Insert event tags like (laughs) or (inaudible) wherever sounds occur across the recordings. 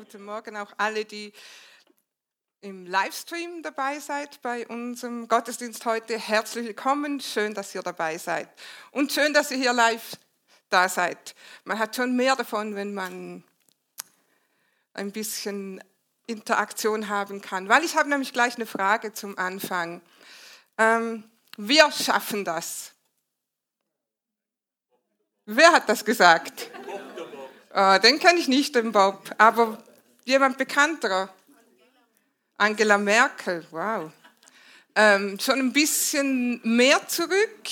Guten Morgen auch alle, die im Livestream dabei seid bei unserem Gottesdienst heute. Herzlich willkommen, schön, dass ihr dabei seid. Und schön, dass ihr hier live da seid. Man hat schon mehr davon, wenn man ein bisschen Interaktion haben kann. Weil ich habe nämlich gleich eine Frage zum Anfang. Ähm, wir schaffen das. Wer hat das gesagt? Oh, den kenne ich nicht, den Bob. Aber jemand bekannterer? Angela Merkel, wow. Ähm, schon ein bisschen mehr zurück.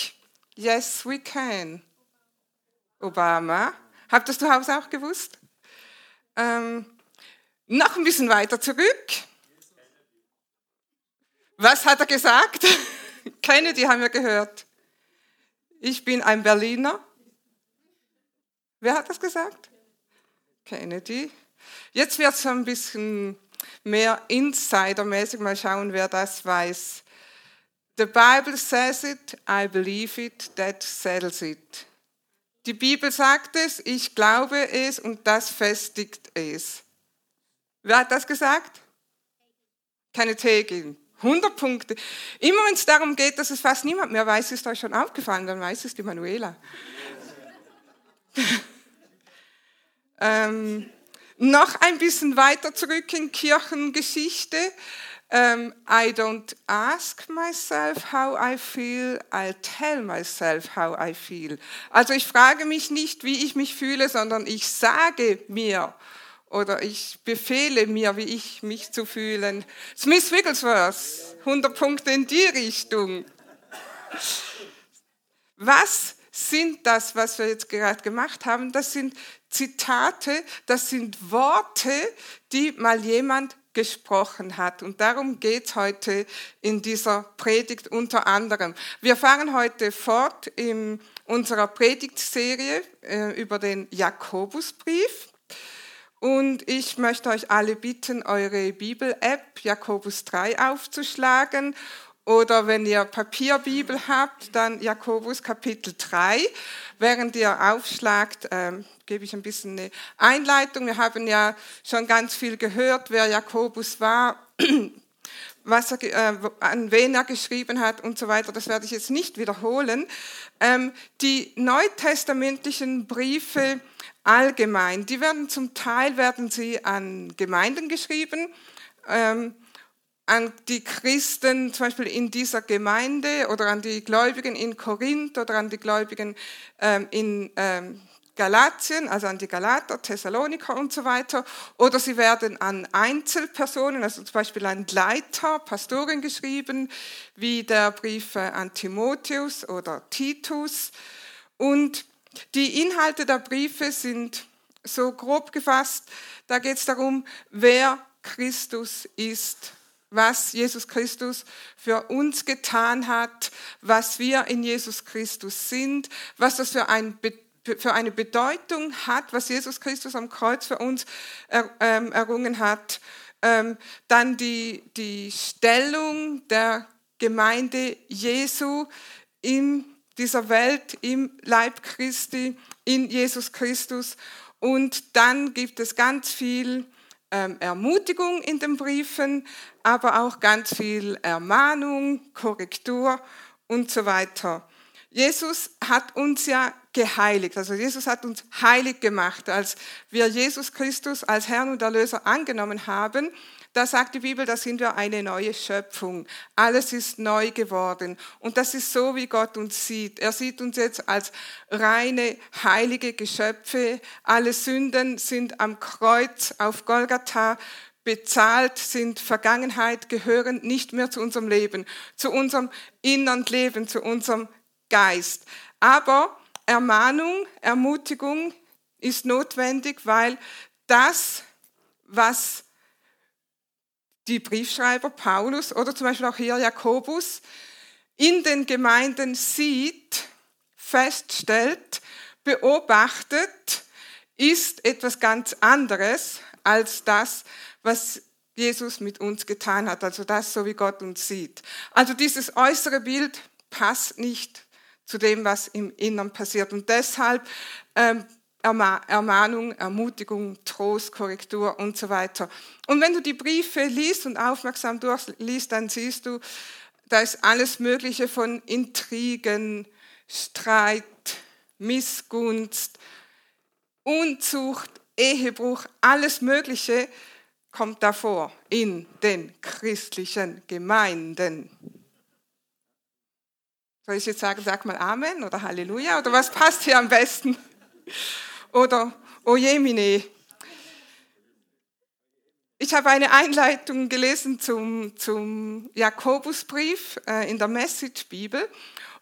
Yes, we can. Obama. Habt ihr das zu Hause auch gewusst? Ähm, noch ein bisschen weiter zurück. Was hat er gesagt? (laughs) Kennedy haben wir gehört. Ich bin ein Berliner. Wer hat das gesagt? Kennedy. Jetzt wird es ein bisschen mehr Insidermäßig. Mal schauen, wer das weiß. The Bible says it, I believe it, that settles it. Die Bibel sagt es, ich glaube es und das festigt es. Wer hat das gesagt? Keine Tegel. 100 Punkte. Immer wenn es darum geht, dass es fast niemand mehr weiß, ist euch schon aufgefallen, dann weiß es die Manuela. (laughs) ähm, noch ein bisschen weiter zurück in Kirchengeschichte. Um, ähm, I don't ask myself how I feel, I'll tell myself how I feel. Also ich frage mich nicht, wie ich mich fühle, sondern ich sage mir oder ich befehle mir, wie ich mich zu fühlen. Smith Wigglesworth, 100 Punkte in die Richtung. Was sind das, was wir jetzt gerade gemacht haben? Das sind Zitate, das sind Worte, die mal jemand gesprochen hat. Und darum geht es heute in dieser Predigt unter anderem. Wir fahren heute fort in unserer Predigtserie äh, über den Jakobusbrief. Und ich möchte euch alle bitten, eure Bibel-App Jakobus 3 aufzuschlagen oder wenn ihr Papierbibel habt, dann Jakobus Kapitel 3. Während ihr aufschlagt, ähm, gebe ich ein bisschen eine Einleitung. Wir haben ja schon ganz viel gehört, wer Jakobus war, (clears throat) was er, äh, an wen er geschrieben hat und so weiter. Das werde ich jetzt nicht wiederholen. Ähm, die neutestamentlichen Briefe allgemein, die werden zum Teil werden sie an Gemeinden geschrieben. Ähm, an die Christen zum Beispiel in dieser Gemeinde oder an die Gläubigen in Korinth oder an die Gläubigen ähm, in ähm, Galatien, also an die Galater, Thessaloniker und so weiter. Oder sie werden an Einzelpersonen, also zum Beispiel an Leiter, Pastoren geschrieben, wie der Brief an Timotheus oder Titus. Und die Inhalte der Briefe sind so grob gefasst. Da geht es darum, wer Christus ist was Jesus Christus für uns getan hat, was wir in Jesus Christus sind, was das für, ein, für eine Bedeutung hat, was Jesus Christus am Kreuz für uns er, ähm, errungen hat. Ähm, dann die, die Stellung der Gemeinde Jesu in dieser Welt, im Leib Christi, in Jesus Christus. Und dann gibt es ganz viel Ermutigung in den Briefen, aber auch ganz viel Ermahnung, Korrektur und so weiter. Jesus hat uns ja geheiligt, also Jesus hat uns heilig gemacht, als wir Jesus Christus als Herrn und Erlöser angenommen haben da sagt die Bibel, da sind wir eine neue Schöpfung. Alles ist neu geworden. Und das ist so, wie Gott uns sieht. Er sieht uns jetzt als reine, heilige Geschöpfe. Alle Sünden sind am Kreuz auf Golgatha bezahlt, sind Vergangenheit, gehören nicht mehr zu unserem Leben, zu unserem inneren Leben, zu unserem Geist. Aber Ermahnung, Ermutigung ist notwendig, weil das, was die Briefschreiber Paulus oder zum Beispiel auch hier Jakobus in den Gemeinden sieht, feststellt, beobachtet, ist etwas ganz anderes als das, was Jesus mit uns getan hat, also das, so wie Gott uns sieht. Also dieses äußere Bild passt nicht zu dem, was im Innern passiert. Und deshalb ähm, Ermahnung, Ermutigung, Trost, Korrektur und so weiter. Und wenn du die Briefe liest und aufmerksam durchliest, dann siehst du, da ist alles Mögliche von Intrigen, Streit, Missgunst, Unzucht, Ehebruch, alles Mögliche kommt davor in den christlichen Gemeinden. Soll ich jetzt sagen, sag mal Amen oder Halleluja oder was passt hier am besten? Oder Ojemine. Ich habe eine Einleitung gelesen zum, zum Jakobusbrief äh, in der Message-Bibel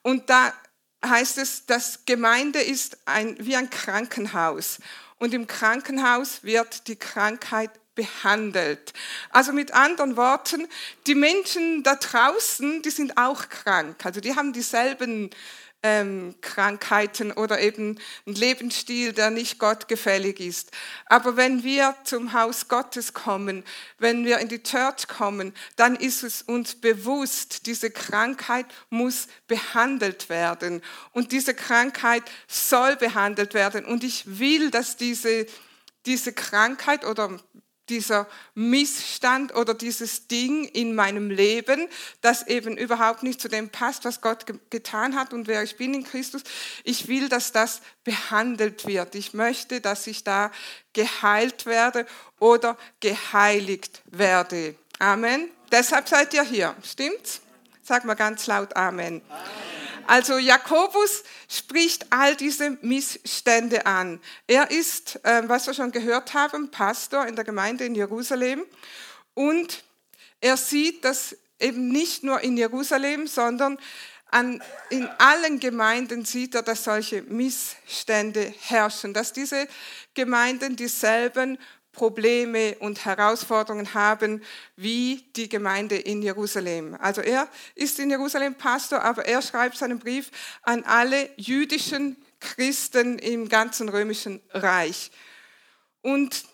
und da heißt es, dass Gemeinde ist ein, wie ein Krankenhaus und im Krankenhaus wird die Krankheit behandelt. Also mit anderen Worten, die Menschen da draußen, die sind auch krank. Also die haben dieselben ähm, Krankheiten oder eben ein Lebensstil, der nicht gottgefällig ist. Aber wenn wir zum Haus Gottes kommen, wenn wir in die Church kommen, dann ist es uns bewusst, diese Krankheit muss behandelt werden. Und diese Krankheit soll behandelt werden. Und ich will, dass diese, diese Krankheit oder dieser Missstand oder dieses Ding in meinem Leben, das eben überhaupt nicht zu dem passt, was Gott ge getan hat und wer ich bin in Christus. Ich will, dass das behandelt wird. Ich möchte, dass ich da geheilt werde oder geheiligt werde. Amen. Deshalb seid ihr hier. Stimmt's? Sag mal ganz laut Amen. Amen. Also Jakobus spricht all diese Missstände an. Er ist, äh, was wir schon gehört haben, Pastor in der Gemeinde in Jerusalem und er sieht, dass eben nicht nur in Jerusalem, sondern an, in allen Gemeinden sieht er, dass solche Missstände herrschen, dass diese Gemeinden dieselben Probleme und Herausforderungen haben wie die Gemeinde in Jerusalem. Also er ist in Jerusalem Pastor, aber er schreibt seinen Brief an alle jüdischen Christen im ganzen römischen Reich. Und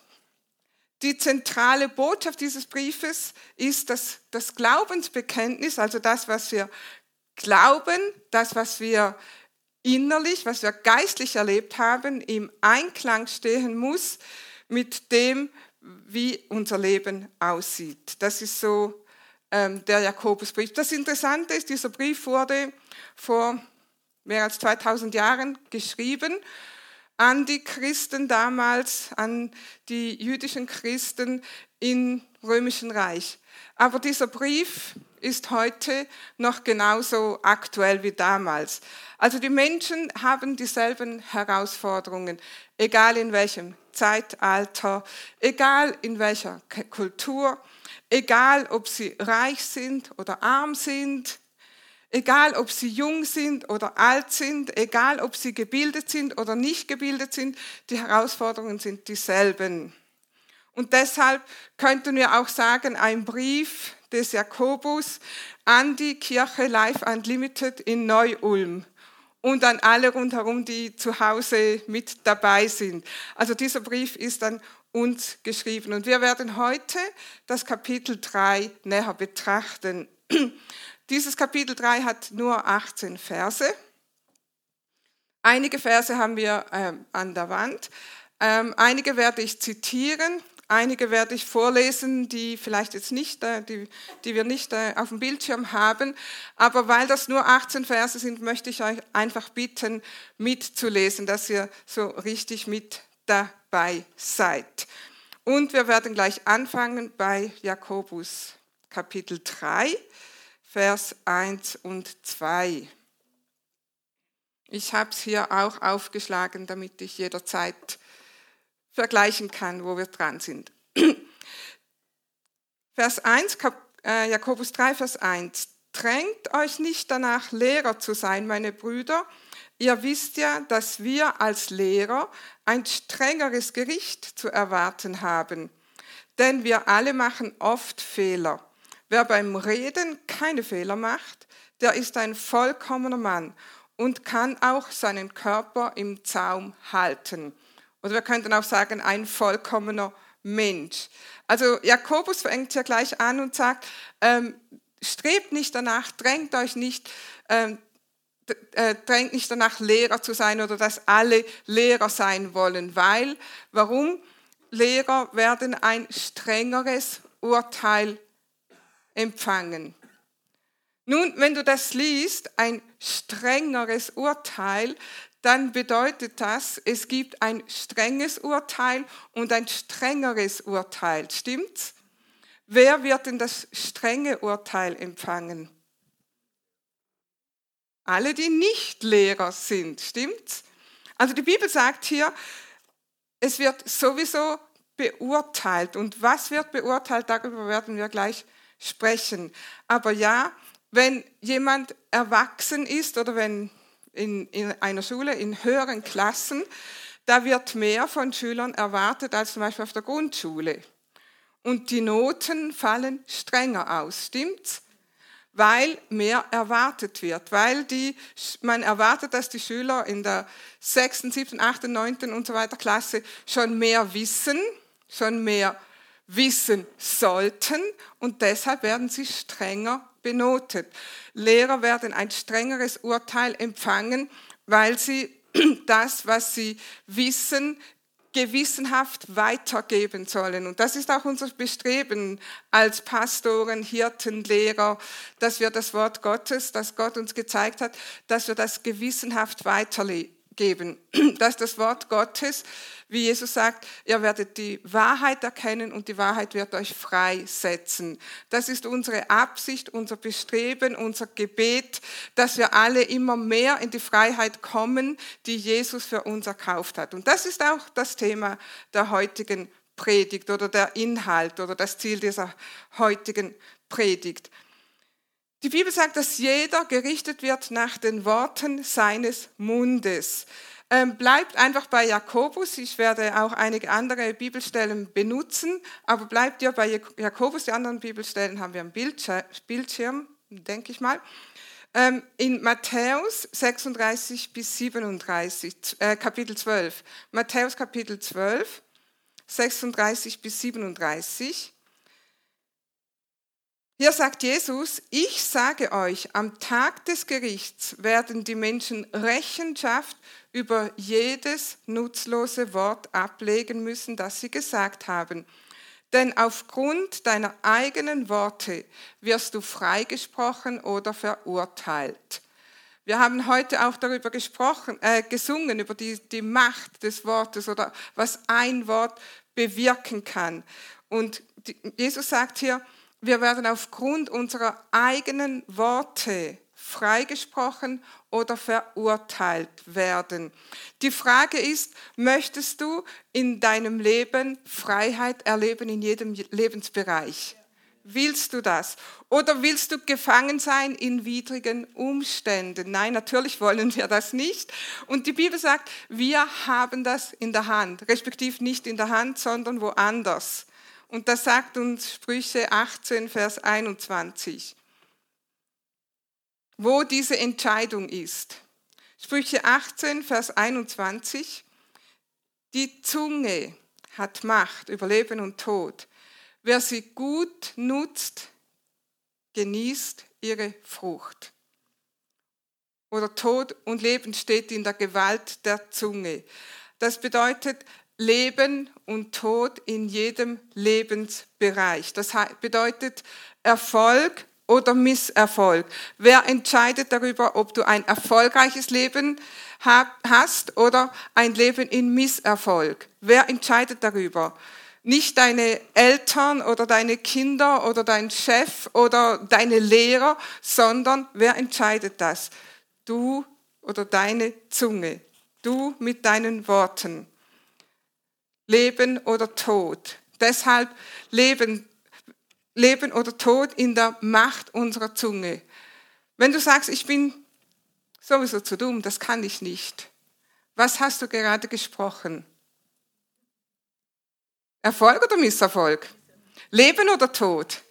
die zentrale Botschaft dieses Briefes ist, dass das Glaubensbekenntnis, also das, was wir glauben, das, was wir innerlich, was wir geistlich erlebt haben, im Einklang stehen muss mit dem, wie unser Leben aussieht. Das ist so ähm, der Jakobusbrief. Das Interessante ist, dieser Brief wurde vor mehr als 2000 Jahren geschrieben an die Christen damals, an die jüdischen Christen im römischen Reich. Aber dieser Brief ist heute noch genauso aktuell wie damals. Also die Menschen haben dieselben Herausforderungen, egal in welchem Zeitalter, egal in welcher Kultur, egal ob sie reich sind oder arm sind, egal ob sie jung sind oder alt sind, egal ob sie gebildet sind oder nicht gebildet sind, die Herausforderungen sind dieselben. Und deshalb könnten wir auch sagen, ein Brief des Jakobus an die Kirche Life Unlimited in Neu-Ulm und an alle rundherum, die zu Hause mit dabei sind. Also dieser Brief ist an uns geschrieben und wir werden heute das Kapitel 3 näher betrachten. (clears throat) Dieses Kapitel 3 hat nur 18 Verse. Einige Verse haben wir ähm, an der Wand. Ähm, einige werde ich zitieren Einige werde ich vorlesen, die vielleicht jetzt nicht, äh, die, die wir nicht äh, auf dem Bildschirm haben. Aber weil das nur 18 Verse sind, möchte ich euch einfach bitten, mitzulesen, dass ihr so richtig mit dabei seid. Und wir werden gleich anfangen bei Jakobus Kapitel 3, Vers 1 und 2. Ich habe es hier auch aufgeschlagen, damit ich jederzeit vergleichen kann, wo wir dran sind. (clears throat) Vers 1, äh, Jakobus 3, Vers 1. Drängt euch nicht danach, Lehrer zu sein, meine Brüder. Ihr wisst ja, dass wir als Lehrer ein strengeres Gericht zu erwarten haben. Denn wir alle machen oft Fehler. Wer beim Reden keine Fehler macht, der ist ein vollkommener Mann und kann auch seinen Körper im Zaum halten. Oder wir könnten auch sagen, ein vollkommener Mensch. Also Jakobus fängt ja gleich an und sagt, ähm, strebt nicht danach, drängt euch nicht, ähm, äh, drängt nicht danach, Lehrer zu sein oder dass alle Lehrer sein wollen, weil, warum? Lehrer werden ein strengeres Urteil empfangen. Nun, wenn du das liest, ein strengeres Urteil, dann bedeutet das, es gibt ein strenges Urteil und ein strengeres Urteil. Stimmt's? Wer wird denn das strenge Urteil empfangen? Alle, die nicht Lehrer sind, stimmt's? Also die Bibel sagt hier, es wird sowieso beurteilt. Und was wird beurteilt, darüber werden wir gleich sprechen. Aber ja, wenn jemand erwachsen ist oder wenn in, in einer Schule in höheren Klassen, da wird mehr von Schülern erwartet als zum Beispiel auf der Grundschule. Und die Noten fallen strenger aus, stimmt's? Weil mehr erwartet wird, weil die, man erwartet, dass die Schüler in der sechsten, siebten, achten, neunten und so weiter Klasse schon mehr wissen, schon mehr wissen sollten und deshalb werden sie strenger benotet. Lehrer werden ein strengeres Urteil empfangen, weil sie (clears throat) das, was sie wissen, gewissenhaft weitergeben sollen. Und das ist auch unser Bestreben als Pastoren, Hirten, Lehrer, dass wir das Wort Gottes, das Gott uns gezeigt hat, dass wir das gewissenhaft weitergeben geben, (clears throat) dass das Wort Gottes, wie Jesus sagt, ihr werdet die Wahrheit erkennen und die Wahrheit wird euch freisetzen. Das ist unsere Absicht, unser Bestreben, unser Gebet, dass wir alle immer mehr in die Freiheit kommen, die Jesus für uns erkauft hat. Und das ist auch das Thema der heutigen Predigt oder der Inhalt oder das Ziel dieser heutigen Predigt. Die Bibel sagt, dass jeder gerichtet wird nach den Worten seines Mundes. Ähm, bleibt einfach bei Jakobus. Ich werde auch einige andere Bibelstellen benutzen, aber bleibt ihr bei Jakobus. Die anderen Bibelstellen haben wir am Bildschirm, denke ich mal. Ähm, in Matthäus 36 bis 37, äh, Kapitel 12. Matthäus Kapitel 12, 36 bis 37. Hier sagt Jesus, ich sage euch, am Tag des Gerichts werden die Menschen Rechenschaft über jedes nutzlose Wort ablegen müssen, das sie gesagt haben. Denn aufgrund deiner eigenen Worte wirst du freigesprochen oder verurteilt. Wir haben heute auch darüber gesprochen, äh, gesungen, über die, die Macht des Wortes oder was ein Wort bewirken kann. Und Jesus sagt hier, wir werden aufgrund unserer eigenen Worte freigesprochen oder verurteilt werden. Die Frage ist, möchtest du in deinem Leben Freiheit erleben in jedem Lebensbereich? Willst du das? Oder willst du gefangen sein in widrigen Umständen? Nein, natürlich wollen wir das nicht. Und die Bibel sagt, wir haben das in der Hand, respektive nicht in der Hand, sondern woanders. Und das sagt uns Sprüche 18, Vers 21, wo diese Entscheidung ist. Sprüche 18, Vers 21, die Zunge hat Macht über Leben und Tod. Wer sie gut nutzt, genießt ihre Frucht. Oder Tod und Leben steht in der Gewalt der Zunge. Das bedeutet, Leben und Tod in jedem Lebensbereich. Das bedeutet Erfolg oder Misserfolg. Wer entscheidet darüber, ob du ein erfolgreiches Leben hast oder ein Leben in Misserfolg? Wer entscheidet darüber? Nicht deine Eltern oder deine Kinder oder dein Chef oder deine Lehrer, sondern wer entscheidet das? Du oder deine Zunge. Du mit deinen Worten. Leben oder Tod. Deshalb Leben, Leben oder Tod in der Macht unserer Zunge. Wenn du sagst, ich bin sowieso zu dumm, das kann ich nicht. Was hast du gerade gesprochen? Erfolg oder Misserfolg? Leben oder Tod?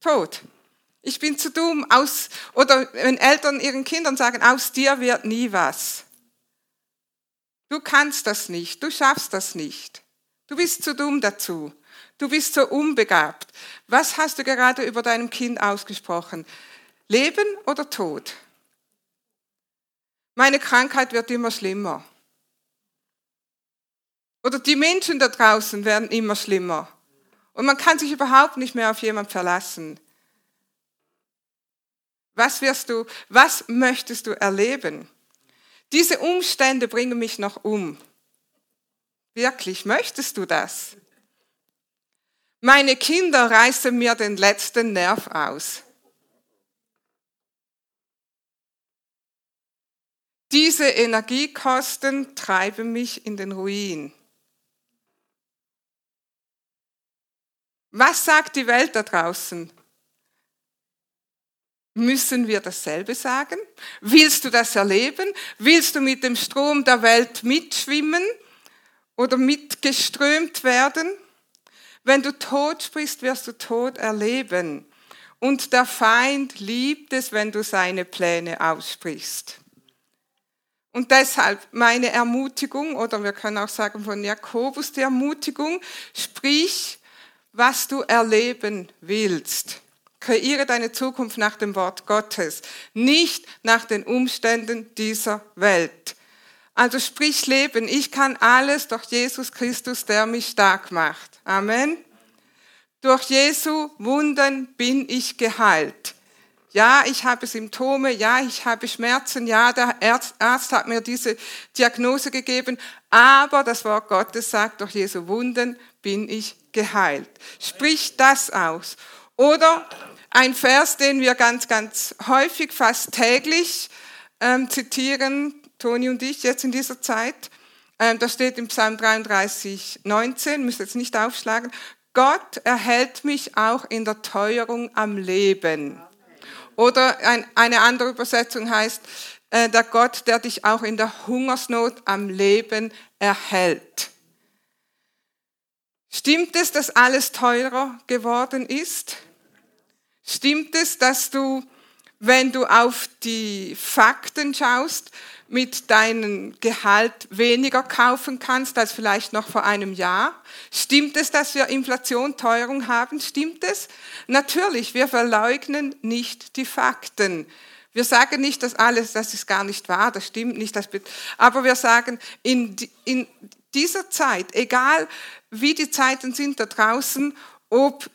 Tod. Ich bin zu dumm aus, oder wenn Eltern ihren Kindern sagen, aus dir wird nie was. Du kannst das nicht, du schaffst das nicht. Du bist zu dumm dazu. Du bist so unbegabt. Was hast du gerade über deinem Kind ausgesprochen? Leben oder Tod? meine Krankheit wird immer schlimmer. Oder die Menschen da draußen werden immer schlimmer. Und man kann sich überhaupt nicht mehr auf jemanden verlassen. Was wirst du, was möchtest du erleben? Diese Umstände bringen mich noch um. Wirklich, möchtest du das? Meine Kinder reißen mir den letzten Nerv aus. Diese Energiekosten treiben mich in den Ruin. Was sagt die Welt da draußen? Müssen wir dasselbe sagen? Willst du das erleben? Willst du mit dem Strom der Welt mitschwimmen oder mitgeströmt werden? Wenn du Tod sprichst, wirst du Tod erleben. Und der Feind liebt es, wenn du seine Pläne aussprichst. Und deshalb meine Ermutigung, oder wir können auch sagen von Jakobus die Ermutigung, sprich was du erleben willst. Kreiere deine Zukunft nach dem Wort Gottes, nicht nach den Umständen dieser Welt. Also sprich Leben, ich kann alles durch Jesus Christus, der mich stark macht. Amen. Durch Jesu Wunden bin ich geheilt. Ja, ich habe Symptome, ja, ich habe Schmerzen, ja, der Arzt hat mir diese Diagnose gegeben, aber das Wort Gottes sagt, durch Jesu Wunden bin ich geheilt. Sprich das aus. Oder ein Vers, den wir ganz, ganz häufig, fast täglich ähm, zitieren, Toni und ich jetzt in dieser Zeit. Ähm, das steht im Psalm 33, 19, müsst jetzt nicht aufschlagen. Gott erhält mich auch in der Teuerung am Leben. Oder ein, eine andere Übersetzung heißt, äh, der Gott, der dich auch in der Hungersnot am Leben erhält. Stimmt es, dass alles teurer geworden ist? Stimmt es, dass du, wenn du auf die Fakten schaust, mit deinem Gehalt weniger kaufen kannst als vielleicht noch vor einem Jahr? Stimmt es, dass wir Inflation, Teuerung haben? Stimmt es? Natürlich, wir verleugnen nicht die Fakten. Wir sagen nicht, dass alles, das ist gar nicht wahr, das stimmt nicht, das, aber wir sagen, in, in dieser Zeit, egal wie die Zeiten sind da draußen, ob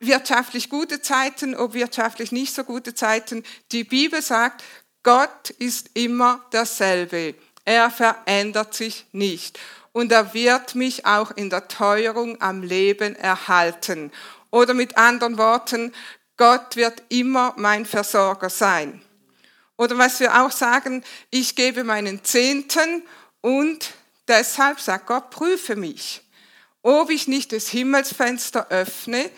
wirtschaftlich gute Zeiten, ob wirtschaftlich nicht so gute Zeiten. Die Bibel sagt, Gott ist immer derselbe. Er verändert sich nicht. Und er wird mich auch in der Teuerung am Leben erhalten. Oder mit anderen Worten, Gott wird immer mein Versorger sein. Oder was wir auch sagen, ich gebe meinen Zehnten und deshalb sagt Gott, prüfe mich ob ich nicht das Himmelsfenster öffne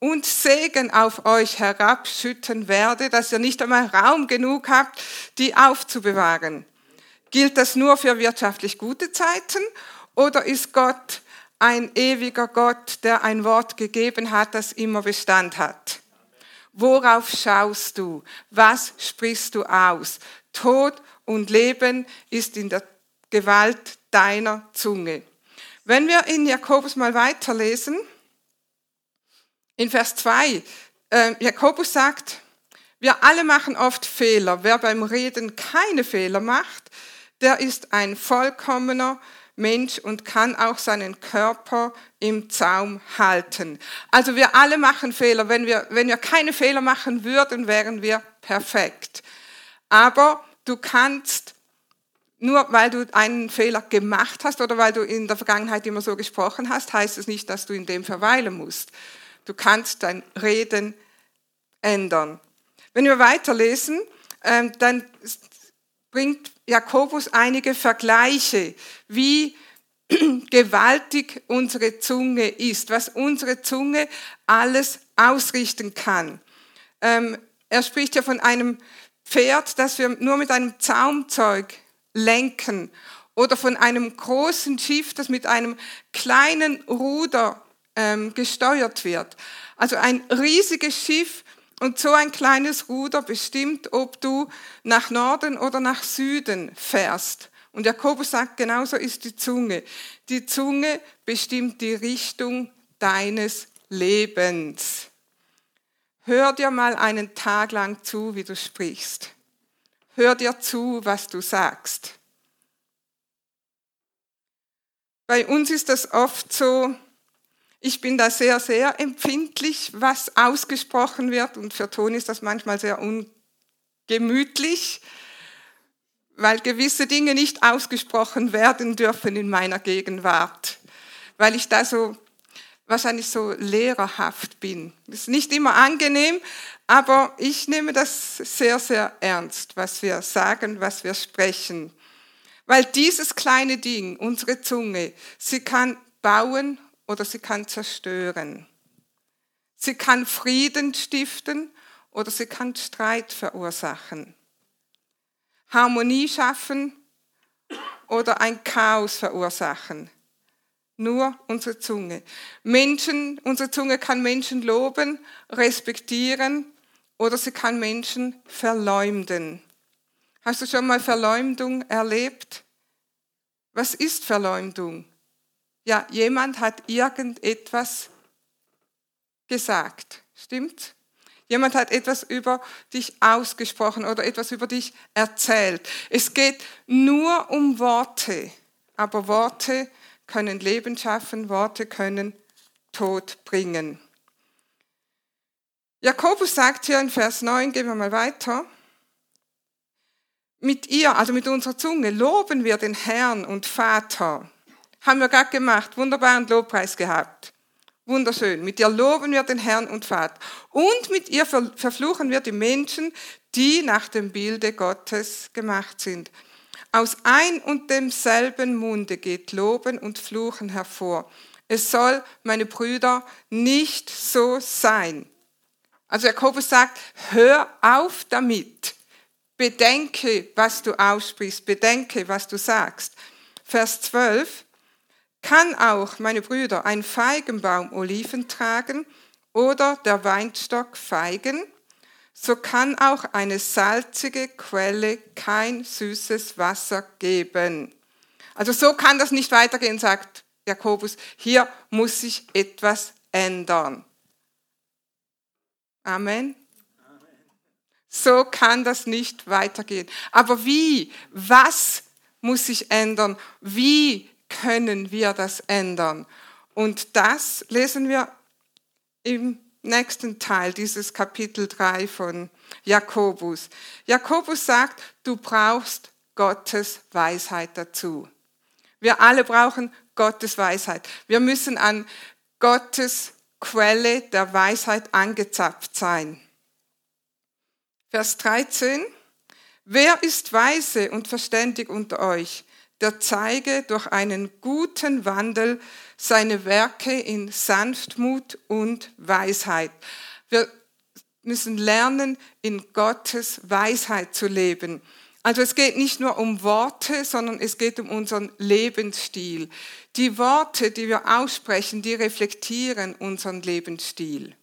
und Segen auf euch herabschütten werde, dass ihr nicht einmal Raum genug habt, die aufzubewahren. Gilt das nur für wirtschaftlich gute Zeiten oder ist Gott ein ewiger Gott, der ein Wort gegeben hat, das immer Bestand hat? Worauf schaust du? Was sprichst du aus? Tod und Leben ist in der Gewalt deiner Zunge. Wenn wir in Jakobus mal weiterlesen, in Vers 2, äh, Jakobus sagt, wir alle machen oft Fehler. Wer beim Reden keine Fehler macht, der ist ein vollkommener Mensch und kann auch seinen Körper im Zaum halten. Also wir alle machen Fehler. Wenn wir, wenn wir keine Fehler machen würden, wären wir perfekt. Aber du kannst nur weil du einen Fehler gemacht hast oder weil du in der Vergangenheit immer so gesprochen hast, heißt es nicht, dass du in dem verweilen musst. Du kannst dein Reden ändern. Wenn wir weiterlesen, ähm, dann bringt Jakobus einige Vergleiche, wie (clears throat) gewaltig unsere Zunge ist, was unsere Zunge alles ausrichten kann. Ähm, er spricht ja von einem Pferd, das wir nur mit einem Zaumzeug lenken oder von einem großen Schiff, das mit einem kleinen Ruder ähm, gesteuert wird. Also ein riesiges Schiff und so ein kleines Ruder bestimmt, ob du nach Norden oder nach Süden fährst. Und Jakobus sagt, genauso ist die Zunge. Die Zunge bestimmt die Richtung deines Lebens. Hör dir mal einen Tag lang zu, wie du sprichst. hör dir zu, was du sagst. Bei uns ist das oft so, ich bin da sehr, sehr empfindlich, was ausgesprochen wird und für Toni ist das manchmal sehr ungemütlich, weil gewisse Dinge nicht ausgesprochen werden dürfen in meiner Gegenwart, weil ich da so wahrscheinlich so lehrerhaft bin. Das ist nicht immer angenehm, aber ich nehme das sehr, sehr ernst, was wir sagen, was wir sprechen. Weil dieses kleine Ding, unsere Zunge, sie kann bauen oder sie kann zerstören. Sie kann Frieden stiften oder sie kann Streit verursachen. Harmonie schaffen oder ein Chaos verursachen. Nur unsere Zunge. Menschen, unsere Zunge kann Menschen loben, respektieren oder sie kann Menschen verleumden. Hast du schon mal Verleumdung erlebt? Was ist Verleumdung? Ja, jemand hat irgendetwas gesagt. Stimmt? Jemand hat etwas über dich ausgesprochen oder etwas über dich erzählt. Es geht nur um Worte, aber Worte können Leben schaffen, Worte können Tod bringen. Jakobus sagt hier in Vers 9, gehen wir mal weiter, mit ihr, also mit unserer Zunge, loben wir den Herrn und Vater. Haben wir gerade gemacht, wunderbaren Lobpreis gehabt. Wunderschön. Mit ihr loben wir den Herrn und Vater. Und mit ihr verfluchen wir die Menschen, die nach dem Bilde Gottes gemacht sind. Aus ein und demselben Munde geht Loben und Fluchen hervor. Es soll, meine Brüder, nicht so sein. Also Jakobus sagt, hör auf damit. Bedenke, was du aussprichst. Bedenke, was du sagst. Vers 12. Kann auch, meine Brüder, ein Feigenbaum Oliven tragen oder der Weinstock Feigen? so kann auch eine salzige Quelle kein süßes Wasser geben. Also so kann das nicht weitergehen, sagt Jakobus. Hier muss sich etwas ändern. Amen. So kann das nicht weitergehen. Aber wie? Was muss sich ändern? Wie können wir das ändern? Und das lesen wir im nächsten Teil dieses Kapitel 3 von Jakobus. Jakobus sagt, du brauchst Gottes Weisheit dazu. Wir alle brauchen Gottes Weisheit. Wir müssen an Gottes Quelle der Weisheit angezapft sein. Vers 13. Wer ist weise und verständig unter euch? Der zeige durch einen guten Wandel seine Werke in Sanftmut und Weisheit. Wir müssen lernen, in Gottes Weisheit zu leben. Also es geht nicht nur um Worte, sondern es geht um unseren Lebensstil. Die Worte, die wir aussprechen, die reflektieren unseren Lebensstil.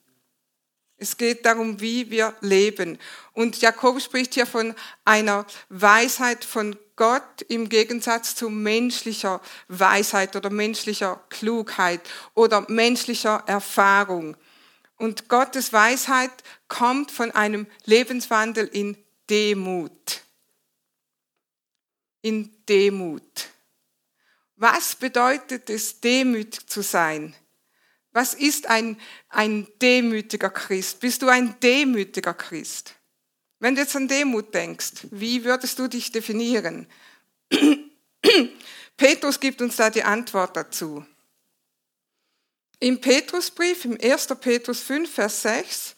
Es geht darum, wie wir leben. Und Jakob spricht hier von einer Weisheit von Gott im Gegensatz zu menschlicher Weisheit oder menschlicher Klugheit oder menschlicher Erfahrung. Und Gottes Weisheit kommt von einem Lebenswandel in Demut. In Demut. Was bedeutet es, demütig zu sein? Was ist ein, ein demütiger Christ? Bist du ein demütiger Christ? Wenn du jetzt an Demut denkst, wie würdest du dich definieren? (clears throat) Petrus gibt uns da die Antwort dazu. Im Petrusbrief, im 1. Petrus 5, Vers 6,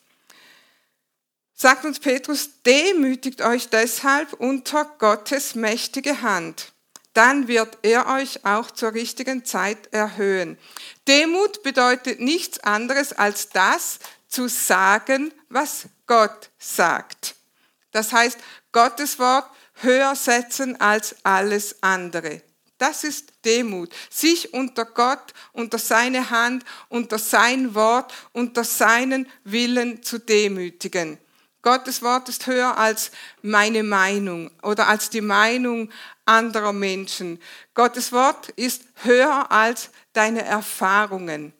sagt uns Petrus, demütigt euch deshalb unter Gottes mächtige Hand dann wird er euch auch zur richtigen Zeit erhöhen. Demut bedeutet nichts anderes als das zu sagen, was Gott sagt. Das heißt, Gottes Wort höher setzen als alles andere. Das ist Demut. Sich unter Gott, unter seine Hand, unter sein Wort, unter seinen Willen zu demütigen. Gottes Wort ist höher als meine Meinung oder als die Meinung anderer Menschen. Gottes Wort ist höher als deine Erfahrungen.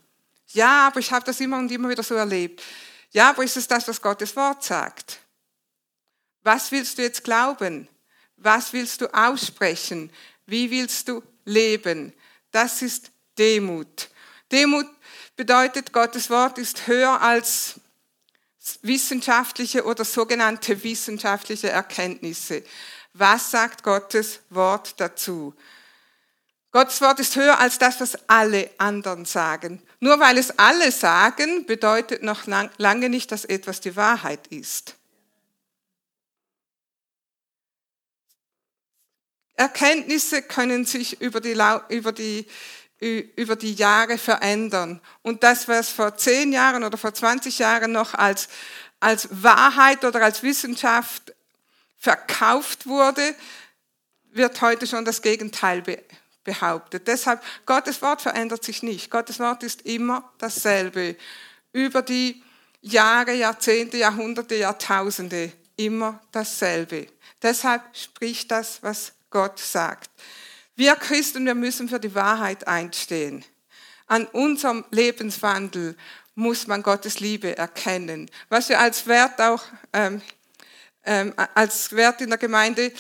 Ja, aber ich habe das immer und immer wieder so erlebt. Ja, aber ist es das, was Gottes Wort sagt? Was willst du jetzt glauben? Was willst du aussprechen? Wie willst du leben? Das ist Demut. Demut bedeutet, Gottes Wort ist höher als wissenschaftliche oder sogenannte wissenschaftliche Erkenntnisse. Was sagt Gottes Wort dazu? Gottes Wort ist höher als das, was alle anderen sagen. Nur weil es alle sagen, bedeutet noch lange nicht, dass etwas die Wahrheit ist. Erkenntnisse können sich über die, über die, über die Jahre verändern. Und das, was vor zehn Jahren oder vor 20 Jahren noch als, als Wahrheit oder als Wissenschaft verkauft wurde, wird heute schon das Gegenteil behauptet. Deshalb, Gottes Wort verändert sich nicht. Gottes Wort ist immer dasselbe. Über die Jahre, Jahrzehnte, Jahrhunderte, Jahrtausende immer dasselbe. Deshalb spricht das, was Gott sagt. Wir Christen, wir müssen für die Wahrheit einstehen. An unserem Lebenswandel muss man Gottes Liebe erkennen. Was wir als Wert auch ähm, ähm, als Wert in der Gemeinde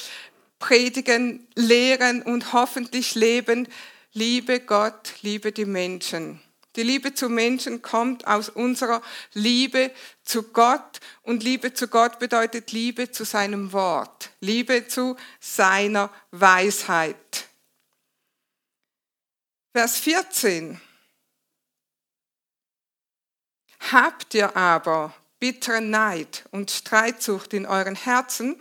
predigen, lehren und hoffentlich leben, liebe Gott, liebe die Menschen. Die Liebe zu Menschen kommt aus unserer Liebe zu Gott und Liebe zu Gott bedeutet Liebe zu seinem Wort, Liebe zu seiner Weisheit. Vers 14. Habt ihr aber bitteren Neid und Streitsucht in euren Herzen,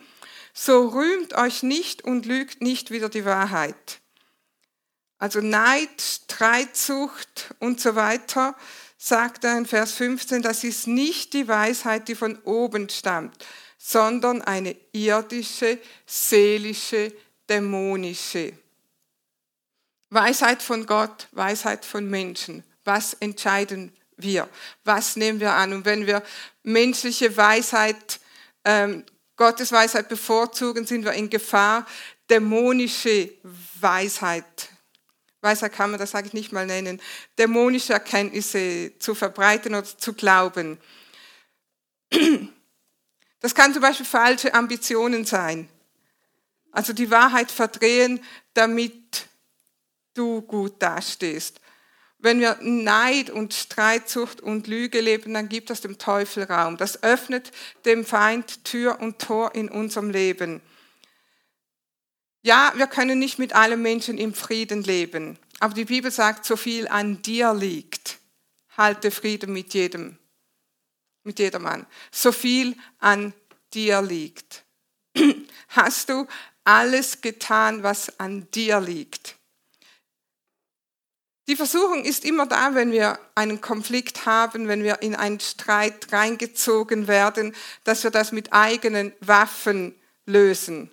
so rühmt euch nicht und lügt nicht wieder die Wahrheit. Also Neid, Streitsucht und so weiter, sagt er in Vers 15, das ist nicht die Weisheit, die von oben stammt, sondern eine irdische, seelische, dämonische. Weisheit von Gott, Weisheit von Menschen. Was entscheiden wir? Was nehmen wir an? Und wenn wir menschliche Weisheit, ähm, Gottes Weisheit bevorzugen, sind wir in Gefahr, dämonische Weisheit, Weisheit kann man das sage ich nicht mal nennen, dämonische Erkenntnisse zu verbreiten oder zu glauben. (clears throat) Das kann zum Beispiel falsche Ambitionen sein. Also die Wahrheit verdrehen, damit du gut dastehst. Wenn wir Neid und Streitsucht und Lüge leben, dann gibt das dem Teufel Raum. Das öffnet dem Feind Tür und Tor in unserem Leben. Ja, wir können nicht mit allen Menschen im Frieden leben, aber die Bibel sagt, so viel an dir liegt, halte Frieden mit jedem, mit jedermann. So viel an dir liegt. (clears throat) Hast du alles getan, was an dir liegt? Die Versuchung ist immer da, wenn wir einen Konflikt haben, wenn wir in einen Streit reingezogen werden, dass wir das mit eigenen Waffen lösen.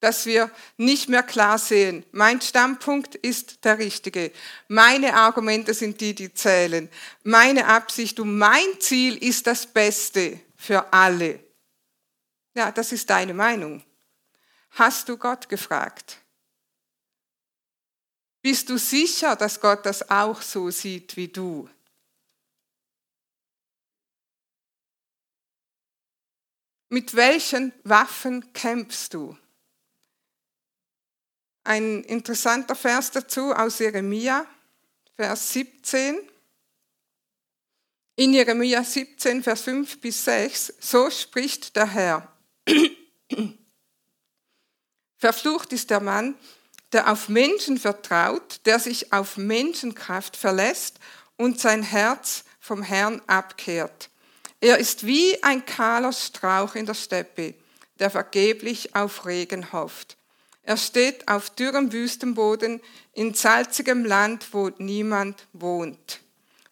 Dass wir nicht mehr klar sehen, mein Standpunkt ist der richtige. Meine Argumente sind die, die zählen. Meine Absicht und mein Ziel ist das Beste für alle. Ja, das ist deine Meinung. Hast du Gott gefragt? Bist du sicher, dass Gott das auch so sieht wie du? Mit welchen Waffen kämpfst du? Ein interessanter Vers dazu aus Jeremia, Vers 17. In Jeremia 17, Vers 5 bis 6, so spricht der Herr. (clears throat) Verflucht ist der Mann, der auf Menschen vertraut, der sich auf Menschenkraft verlässt und sein Herz vom Herrn abkehrt. Er ist wie ein kahler Strauch in der Steppe, der vergeblich auf Regen hofft. Er steht auf dürrem Wüstenboden in salzigem Land, wo niemand wohnt.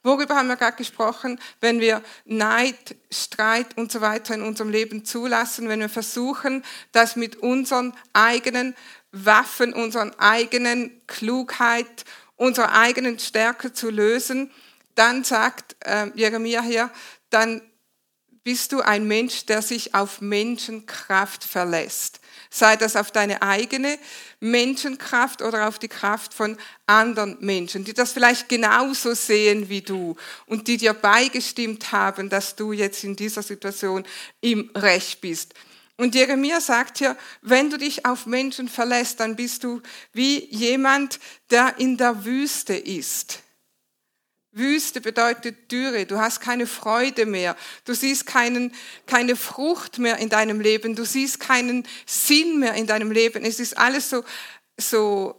Worüber haben wir gerade gesprochen? Wenn wir Neid, Streit und so weiter in unserem Leben zulassen, wenn wir versuchen, das mit unseren eigenen Waffen unserer eigenen Klugheit, unserer eigenen Stärke zu lösen, dann sagt äh, Jeremia hier, dann bist du ein Mensch, der sich auf Menschenkraft verlässt. Sei das auf deine eigene Menschenkraft oder auf die Kraft von anderen Menschen, die das vielleicht genauso sehen wie du und die dir beigestimmt haben, dass du jetzt in dieser Situation im Recht bist. Und Jeremia sagt hier, wenn du dich auf Menschen verlässt, dann bist du wie jemand, der in der Wüste ist. Wüste bedeutet Dürre, du hast keine Freude mehr, du siehst keinen, keine Frucht mehr in deinem Leben, du siehst keinen Sinn mehr in deinem Leben. Es ist alles so, so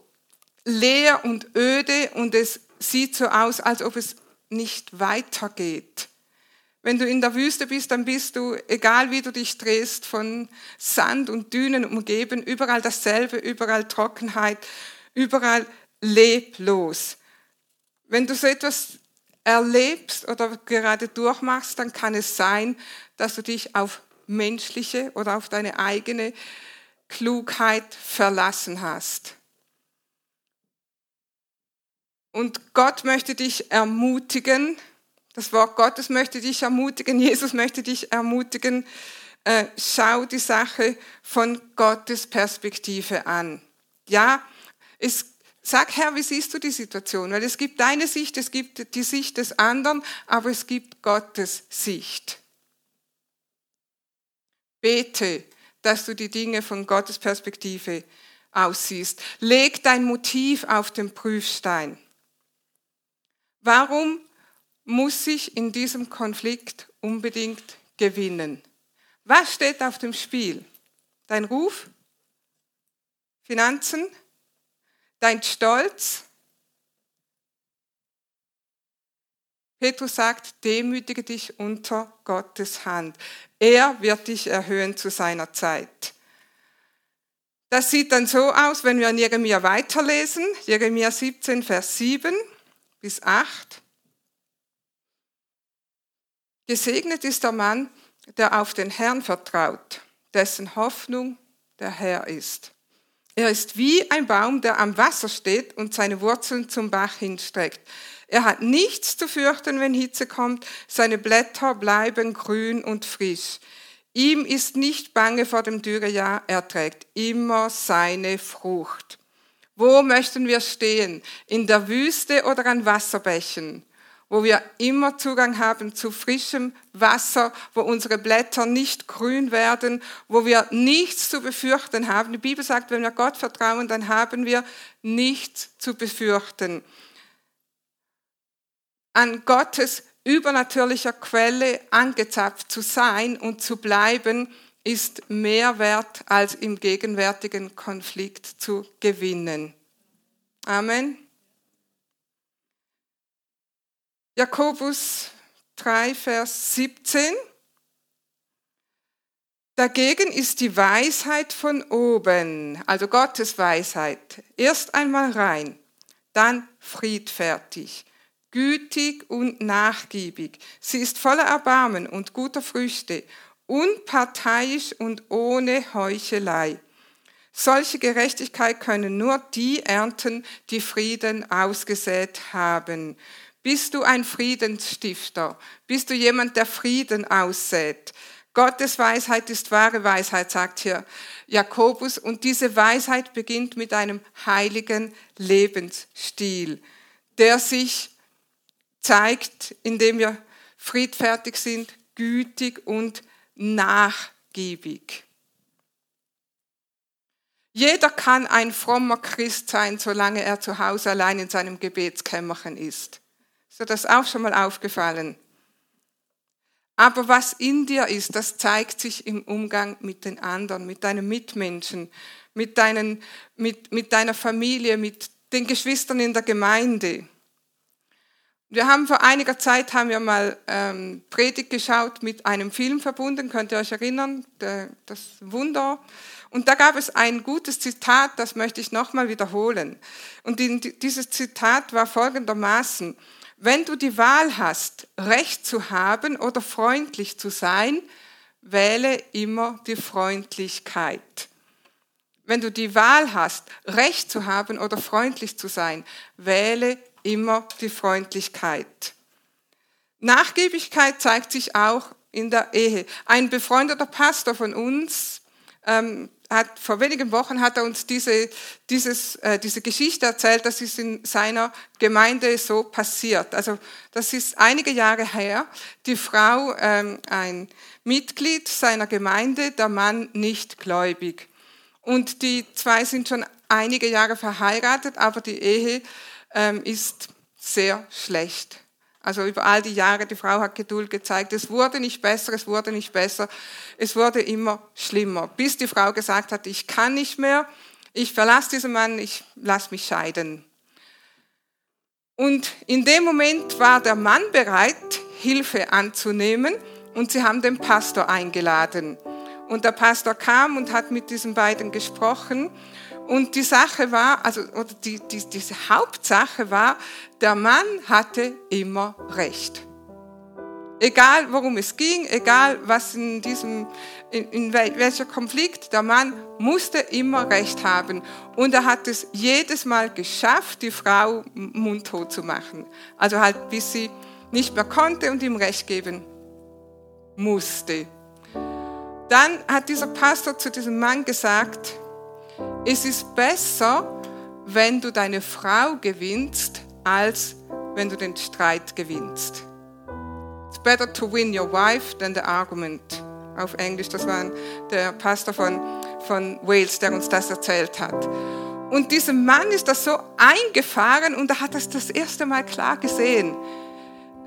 leer und öde und es sieht so aus, als ob es nicht weitergeht. Wenn du in der Wüste bist, dann bist du, egal wie du dich drehst, von Sand und Dünen umgeben, überall dasselbe, überall Trockenheit, überall leblos. Wenn du so etwas erlebst oder gerade durchmachst, dann kann es sein, dass du dich auf menschliche oder auf deine eigene Klugheit verlassen hast. Und Gott möchte dich ermutigen, das Wort Gottes möchte dich ermutigen, Jesus möchte dich ermutigen, äh, schau die Sache von Gottes Perspektive an. Ja, es, sag Herr, wie siehst du die Situation? Weil es gibt deine Sicht, es gibt die Sicht des anderen, aber es gibt Gottes Sicht. Bete, dass du die Dinge von Gottes Perspektive aussiehst. Leg dein Motiv auf den Prüfstein. Warum muss ich in diesem Konflikt unbedingt gewinnen? Was steht auf dem Spiel? Dein Ruf? Finanzen? Dein Stolz? Petrus sagt, demütige dich unter Gottes Hand. Er wird dich erhöhen zu seiner Zeit. Das sieht dann so aus, wenn wir in Jeremia weiterlesen, Jeremia 17, Vers 7 bis 8. Gesegnet ist der Mann, der auf den Herrn vertraut, dessen Hoffnung der Herr ist. Er ist wie ein Baum, der am Wasser steht und seine Wurzeln zum Bach hinstreckt. Er hat nichts zu fürchten, wenn Hitze kommt, seine Blätter bleiben grün und frisch. Ihm ist nicht bange vor dem Dürrejahr, er trägt immer seine Frucht. Wo möchten wir stehen? In der Wüste oder an Wasserbächen? Wo wir immer Zugang haben zu frischem Wasser, wo unsere Blätter nicht grün werden, wo wir nichts zu befürchten haben. Die Bibel sagt, wenn wir Gott vertrauen, dann haben wir nichts zu befürchten. An Gottes übernatürlicher Quelle angezapft zu sein und zu bleiben, ist mehr wert, als im gegenwärtigen Konflikt zu gewinnen. Amen. Jakobus 3, Vers 17. Dagegen ist die Weisheit von oben, also Gottes Weisheit, erst einmal rein, dann friedfertig, gütig und nachgiebig. Sie ist voller Erbarmen und guter Früchte, unparteiisch und ohne Heuchelei. Solche Gerechtigkeit können nur die ernten, die Frieden ausgesät haben. Bist du ein Friedensstifter? Bist du jemand, der Frieden aussät? Gottes Weisheit ist wahre Weisheit, sagt hier Jakobus. Und diese Weisheit beginnt mit einem heiligen Lebensstil, der sich zeigt, indem wir friedfertig sind, gütig und nachgiebig. Jeder kann ein frommer Christ sein, solange er zu Hause allein in seinem Gebetskämmerchen ist. Ist dir das auch schon mal aufgefallen? Aber was in dir ist, das zeigt sich im Umgang mit den anderen, mit deinen Mitmenschen, mit, deinen, mit, mit deiner Familie, mit den Geschwistern in der Gemeinde. Wir haben vor einiger Zeit haben wir mal ähm, Predigt geschaut mit einem Film verbunden, könnt ihr euch erinnern, der, das Wunder. Und da gab es ein gutes Zitat, das möchte ich nochmal wiederholen. Und in, dieses Zitat war folgendermaßen, wenn du die Wahl hast, Recht zu haben oder freundlich zu sein, wähle immer die Freundlichkeit. Wenn du die Wahl hast, Recht zu haben oder freundlich zu sein, wähle immer die Freundlichkeit. Nachgiebigkeit zeigt sich auch in der Ehe. Ein befreundeter Pastor von uns ähm, hat, vor wenigen Wochen hat er uns diese, dieses, äh, diese Geschichte erzählt, das ist in seiner Gemeinde so passiert. Also das ist einige Jahre her. Die Frau, ähm, ein Mitglied seiner Gemeinde, der Mann nicht gläubig. Und die zwei sind schon einige Jahre verheiratet, aber die Ehe ähm, ist sehr schlecht. Also über all die Jahre, die Frau hat Geduld gezeigt. Es wurde nicht besser, es wurde nicht besser. Es wurde immer schlimmer, bis die Frau gesagt hat, ich kann nicht mehr, ich verlasse diesen Mann, ich lasse mich scheiden. Und in dem Moment war der Mann bereit, Hilfe anzunehmen und sie haben den Pastor eingeladen. Und der Pastor kam und hat mit diesen beiden gesprochen und die Sache war, also oder die, die, diese Hauptsache war, der Mann hatte immer Recht. Egal worum es ging, egal was in diesem, in, in welcher Konflikt, der Mann musste immer Recht haben. Und er hat es jedes Mal geschafft, die Frau mundtot zu machen. Also halt, bis sie nicht mehr konnte und ihm Recht geben musste. Dann hat dieser Pastor zu diesem Mann gesagt, es ist besser, wenn du deine Frau gewinnst, als wenn du den Streit gewinnst. It's better to win your wife than the argument. Auf Englisch, das war der Pastor von, von Wales, der uns das erzählt hat. Und diesem Mann ist das so eingefahren und er hat das das erste Mal klar gesehen.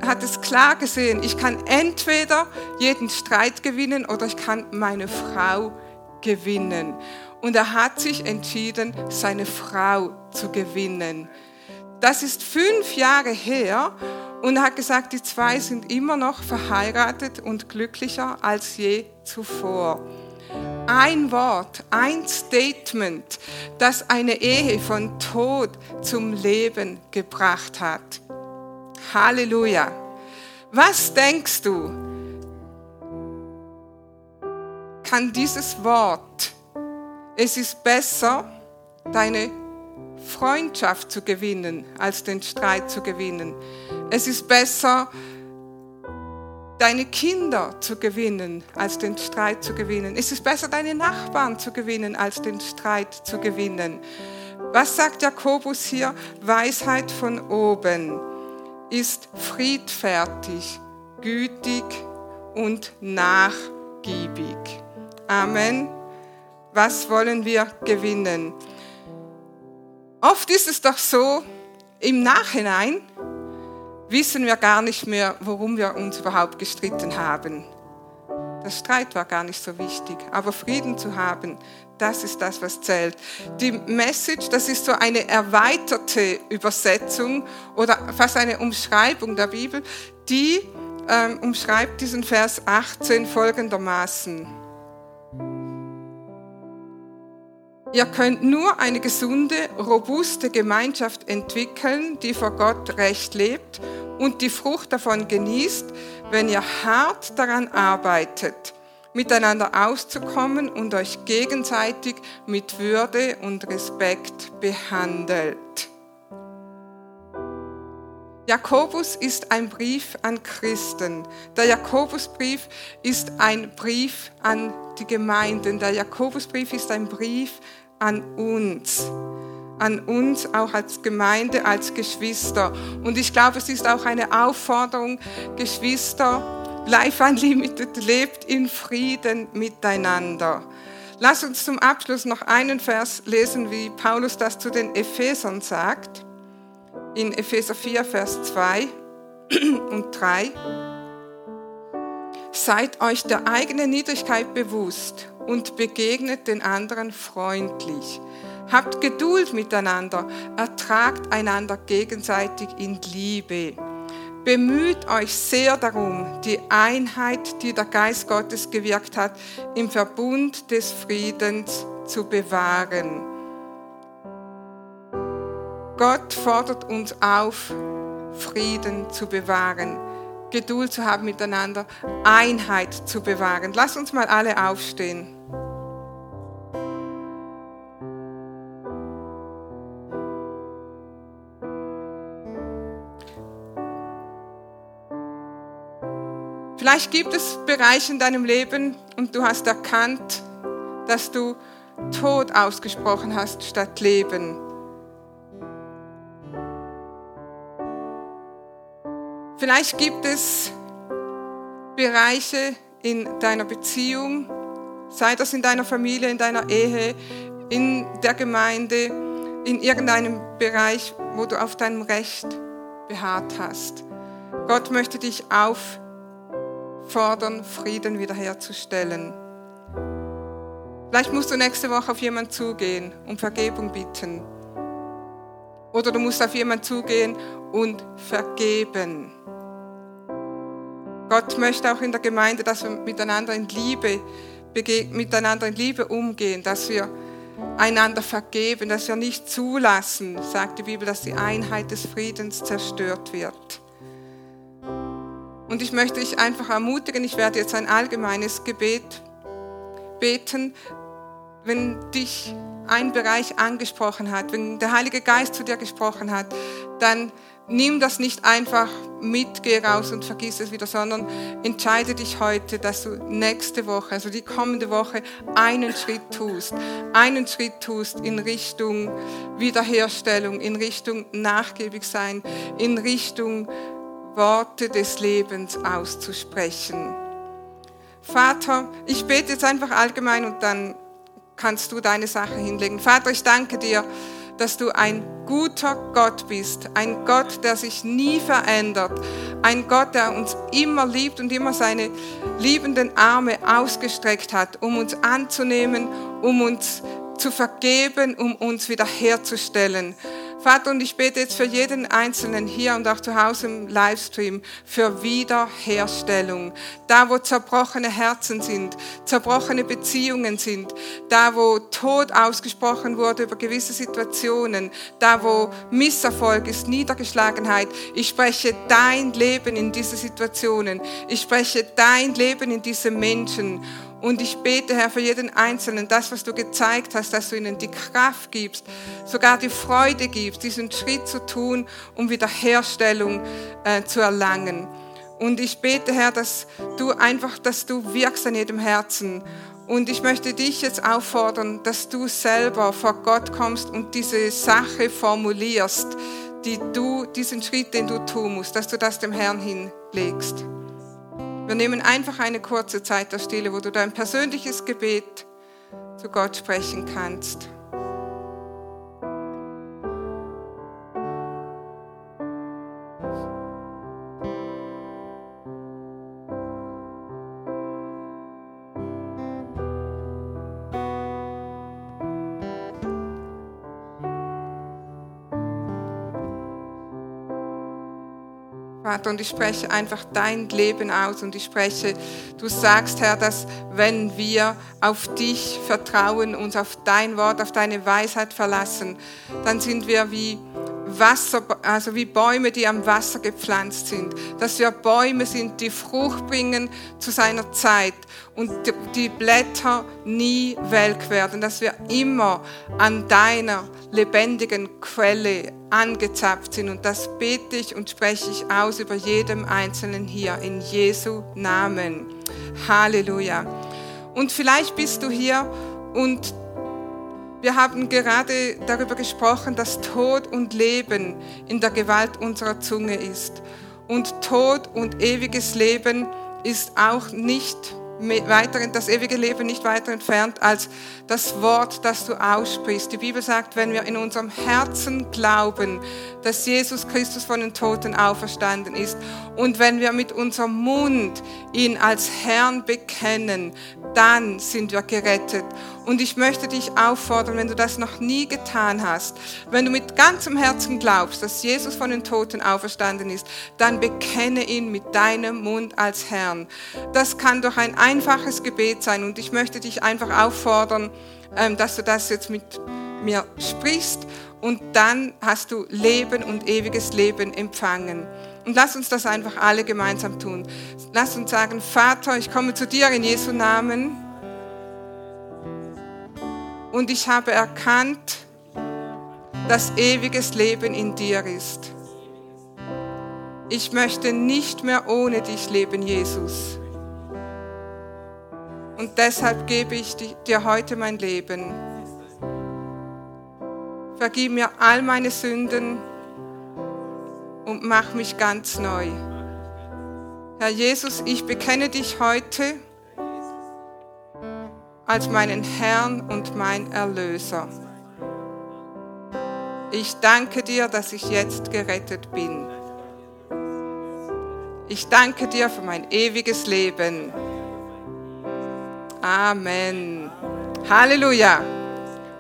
Er hat es klar gesehen, ich kann entweder jeden Streit gewinnen oder ich kann meine Frau gewinnen. Und er hat sich entschieden, seine Frau zu gewinnen. Das ist fünf Jahre her und er hat gesagt, die zwei sind immer noch verheiratet und glücklicher als je zuvor. Ein Wort, ein Statement, das eine Ehe von Tod zum Leben gebracht hat. Halleluja. Was denkst du? Kann dieses Wort es ist besser, deine Freundschaft zu gewinnen, als den Streit zu gewinnen. Es ist besser, deine Kinder zu gewinnen, als den Streit zu gewinnen. Es ist besser, deine Nachbarn zu gewinnen, als den Streit zu gewinnen. Was sagt Jakobus hier? Weisheit von oben ist friedfertig, gütig und nachgiebig. Amen was wollen wir gewinnen? Oft ist es doch so, im Nachhinein wissen wir gar nicht mehr, worum wir uns überhaupt gestritten haben. Der Streit war gar nicht so wichtig, aber Frieden zu haben, das ist das, was zählt. Die Message, das ist so eine erweiterte Übersetzung oder fast eine Umschreibung der Bibel, die ähm, umschreibt diesen Vers 18 folgendermaßen. Ihr könnt nur eine gesunde, robuste Gemeinschaft entwickeln, die vor Gott recht lebt und die Frucht davon genießt, wenn ihr hart daran arbeitet, miteinander auszukommen und euch gegenseitig mit Würde und Respekt behandelt. Jakobus ist ein Brief an Christen. Der Jakobusbrief ist ein Brief an die Gemeinden. Der Jakobusbrief ist ein Brief an uns, an uns auch als Gemeinde, als Geschwister. Und ich glaube, es ist auch eine Aufforderung, Geschwister, Life Unlimited lebt in Frieden miteinander. Lass uns zum Abschluss noch einen Vers lesen, wie Paulus das zu den Ephesern sagt. In Epheser 4, Vers 2 (clears throat) und 3. Seid euch der eigenen Niedrigkeit bewusst und begegnet den anderen freundlich. Habt Geduld miteinander, ertragt einander gegenseitig in Liebe. Bemüht euch sehr darum, die Einheit, die der Geist Gottes gewirkt hat, im Verbund des Friedens zu bewahren. Gott fordert uns auf, Frieden zu bewahren. Geduld zu haben miteinander, Einheit zu bewahren. Lass uns mal alle aufstehen. Vielleicht gibt es Bereiche in deinem Leben und du hast erkannt, dass du Tod ausgesprochen hast statt Leben. Vielleicht gibt es Bereiche in deiner Beziehung, sei das in deiner Familie, in deiner Ehe, in der Gemeinde, in irgendeinem Bereich, wo du auf deinem Recht beharrt hast. Gott möchte dich auffordern, Frieden wiederherzustellen. Vielleicht musst du nächste Woche auf jemanden zugehen und Vergebung bitten. Oder du musst auf jemanden zugehen und vergeben. Gott möchte auch in der Gemeinde, dass wir miteinander in Liebe, miteinander in Liebe umgehen, dass wir einander vergeben, dass wir nicht zulassen, sagt die Bibel, dass die Einheit des Friedens zerstört wird. Und ich möchte dich einfach ermutigen, ich werde jetzt ein allgemeines Gebet beten, wenn dich ein Bereich angesprochen hat, wenn der Heilige Geist zu dir gesprochen hat, dann nimm das nicht einfach mit, geh raus und vergiss es wieder, sondern entscheide dich heute, dass du nächste Woche, also die kommende Woche, einen Schritt tust. Einen Schritt tust in Richtung Wiederherstellung, in Richtung nachgiebig sein, in Richtung Worte des Lebens auszusprechen. Vater, ich bete jetzt einfach allgemein und dann kannst du deine Sache hinlegen. Vater, ich danke dir dass du ein guter Gott bist, ein Gott, der sich nie verändert, ein Gott, der uns immer liebt und immer seine liebenden Arme ausgestreckt hat, um uns anzunehmen, um uns zu vergeben, um uns wiederherzustellen. Vater, und ich bete jetzt für jeden Einzelnen hier und auch zu Hause im Livestream für Wiederherstellung. Da, wo zerbrochene Herzen sind, zerbrochene Beziehungen sind, da, wo Tod ausgesprochen wurde über gewisse Situationen, da, wo Misserfolg ist, Niedergeschlagenheit. Ich spreche dein Leben in diese Situationen. Ich spreche dein Leben in diese Menschen. Und ich bete, Herr, für jeden Einzelnen, das, was du gezeigt hast, dass du ihnen die Kraft gibst, sogar die Freude gibst, diesen Schritt zu tun, um Wiederherstellung äh, zu erlangen. Und ich bete, Herr, dass du einfach, dass du wirkst an jedem Herzen. Und ich möchte dich jetzt auffordern, dass du selber vor Gott kommst und diese Sache formulierst, die du, diesen Schritt, den du tun musst, dass du das dem Herrn hinlegst. Wir nehmen einfach eine kurze Zeit der Stille, wo du dein persönliches Gebet zu Gott sprechen kannst. Vater, und ich spreche einfach dein Leben aus und ich spreche, du sagst, Herr, dass wenn wir auf dich vertrauen, uns auf dein Wort, auf deine Weisheit verlassen, dann sind wir wie Wasser, also wie Bäume, die am Wasser gepflanzt sind, dass wir Bäume sind, die Frucht bringen zu seiner Zeit und die Blätter nie welk werden, dass wir immer an deiner lebendigen Quelle angezapft sind. Und das bete ich und spreche ich aus über jedem Einzelnen hier in Jesu Namen. Halleluja. Und vielleicht bist du hier und wir haben gerade darüber gesprochen, dass Tod und Leben in der Gewalt unserer Zunge ist. Und Tod und ewiges Leben ist auch nicht weiter, das ewige Leben nicht weiter entfernt als das Wort, das du aussprichst. Die Bibel sagt, wenn wir in unserem Herzen glauben, dass Jesus Christus von den Toten auferstanden ist und wenn wir mit unserem Mund ihn als Herrn bekennen, dann sind wir gerettet. Und ich möchte dich auffordern, wenn du das noch nie getan hast, wenn du mit ganzem Herzen glaubst, dass Jesus von den Toten auferstanden ist, dann bekenne ihn mit deinem Mund als Herrn. Das kann doch ein einfaches Gebet sein und ich möchte dich einfach auffordern, ähm, dass du das jetzt mit mir sprichst und dann hast du Leben und ewiges Leben empfangen. Und lass uns das einfach alle gemeinsam tun. Lass uns sagen, Vater, ich komme zu dir in Jesu Namen und ich habe erkannt, dass ewiges Leben in dir ist. Ich möchte nicht mehr ohne dich leben, Jesus. Und deshalb gebe ich dir heute mein Leben. Vergib mir all meine Sünden und mach mich ganz neu. Herr Jesus, ich bekenne dich heute als meinen Herrn und mein Erlöser. Ich danke dir, dass ich jetzt gerettet bin. Ich danke dir für mein ewiges Leben. Amen. Halleluja.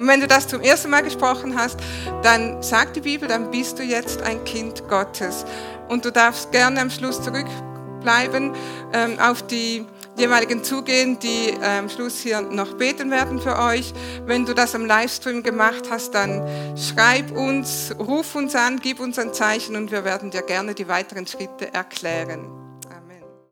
Und wenn du das zum ersten Mal gesprochen hast, dann sagt die Bibel, dann bist du jetzt ein Kind Gottes. Und du darfst gerne am Schluss zurückbleiben ähm, auf die jeweiligen zugehen, die am Schluss hier noch beten werden für euch. Wenn du das am Livestream gemacht hast, dann schreib uns, ruf uns an, gib uns ein Zeichen und wir werden dir gerne die weiteren Schritte erklären.